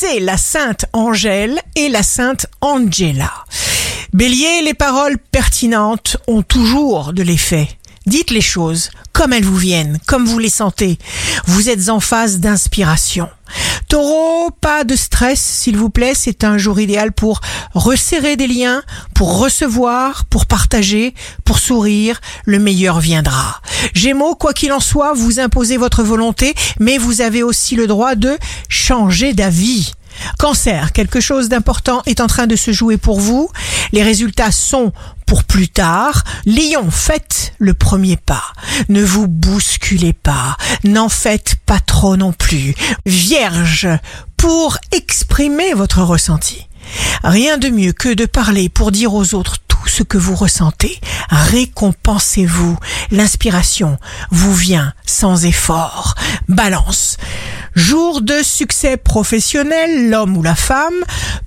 c'est la sainte Angèle et la sainte Angela. Bélier, les paroles pertinentes ont toujours de l'effet. Dites les choses comme elles vous viennent, comme vous les sentez. Vous êtes en phase d'inspiration. Taureau, pas de stress, s'il vous plaît. C'est un jour idéal pour resserrer des liens, pour recevoir, pour partager, pour sourire. Le meilleur viendra. Gémeaux, quoi qu'il en soit, vous imposez votre volonté, mais vous avez aussi le droit de changer d'avis. Cancer, quelque chose d'important est en train de se jouer pour vous. Les résultats sont pour plus tard. Lion, faites le premier pas. Ne vous bousculez pas. N'en faites pas trop non plus. Vierge, pour exprimer votre ressenti. Rien de mieux que de parler pour dire aux autres tout ce que vous ressentez. Récompensez-vous. L'inspiration vous vient sans effort. Balance. Jour de succès professionnel, l'homme ou la femme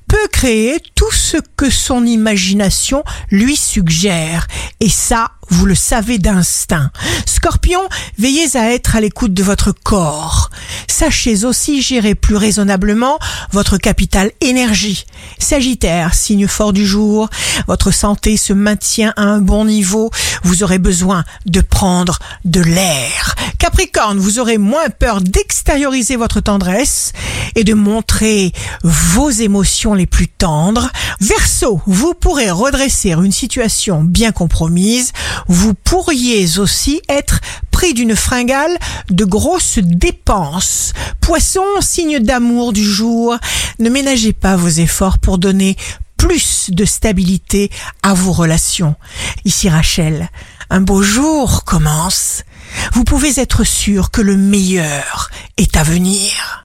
peut créer tout ce que son imagination lui suggère. Et ça, vous le savez d'instinct. Scorpion, veillez à être à l'écoute de votre corps. Sachez aussi gérer plus raisonnablement votre capital énergie. Sagittaire, signe fort du jour, votre santé se maintient à un bon niveau, vous aurez besoin de prendre de l'air. Capricorne, vous aurez moins peur d'extérioriser votre tendresse et de montrer vos émotions les plus tendres. Verseau, vous pourrez redresser une situation bien compromise. Vous pourriez aussi être pris d'une fringale de grosses dépenses. Poisson, signe d'amour du jour, ne ménagez pas vos efforts pour donner plus de stabilité à vos relations. Ici Rachel, un beau jour commence. Vous pouvez être sûr que le meilleur est à venir.